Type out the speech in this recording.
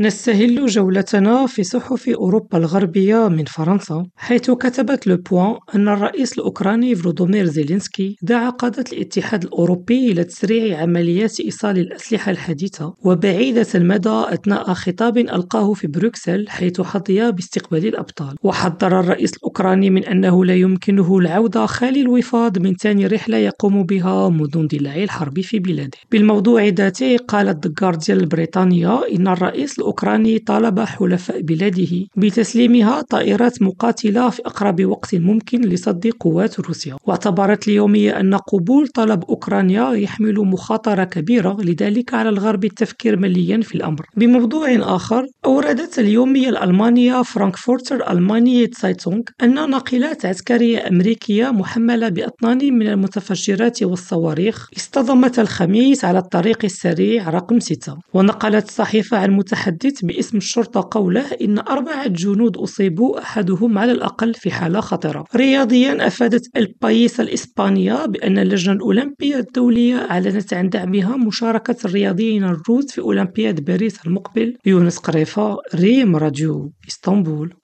نستهل جولتنا في صحف أوروبا الغربية من فرنسا، حيث كتبت لو بوان أن الرئيس الأوكراني فولوديمير زيلينسكي دعا قادة الاتحاد الأوروبي إلى تسريع عمليات إيصال الأسلحة الحديثة وبعيدة المدى أثناء خطاب ألقاه في بروكسل حيث حظي باستقبال الأبطال، وحذر الرئيس الأوكراني من أنه لا يمكنه العودة خالي الوفاض من ثاني رحلة يقوم بها منذ اندلاع الحرب في بلاده. بالموضوع ذاته قالت The البريطانية إن الرئيس الأوكراني طالب حلفاء بلاده بتسليمها طائرات مقاتلة في أقرب وقت ممكن لصد قوات روسيا، واعتبرت اليومية أن قبول طلب أوكرانيا يحمل مخاطرة كبيرة لذلك على الغرب التفكير مليا في الأمر. بموضوع آخر أوردت اليومية الألمانية فرانكفورتر ألغماينه زايتونغ أن ناقلات عسكرية أمريكية محملة بأطنان من المتفجرات والصواريخ اصطدمت الخميس على الطريق السريع رقم ستة، ونقلت الصحيفة عن متحدث باسم الشرطة قوله إن أربعة جنود أصيبوا أحدهم على الأقل في حالة خطرة. رياضيا أفادت إل بايس الإسبانية بأن اللجنة الأولمبية الدولية أعلنت عن دعمها مشاركة الرياضيين الروس في أولمبياد باريس المقبل. يونس قريفة ريم راديو إسطنبول.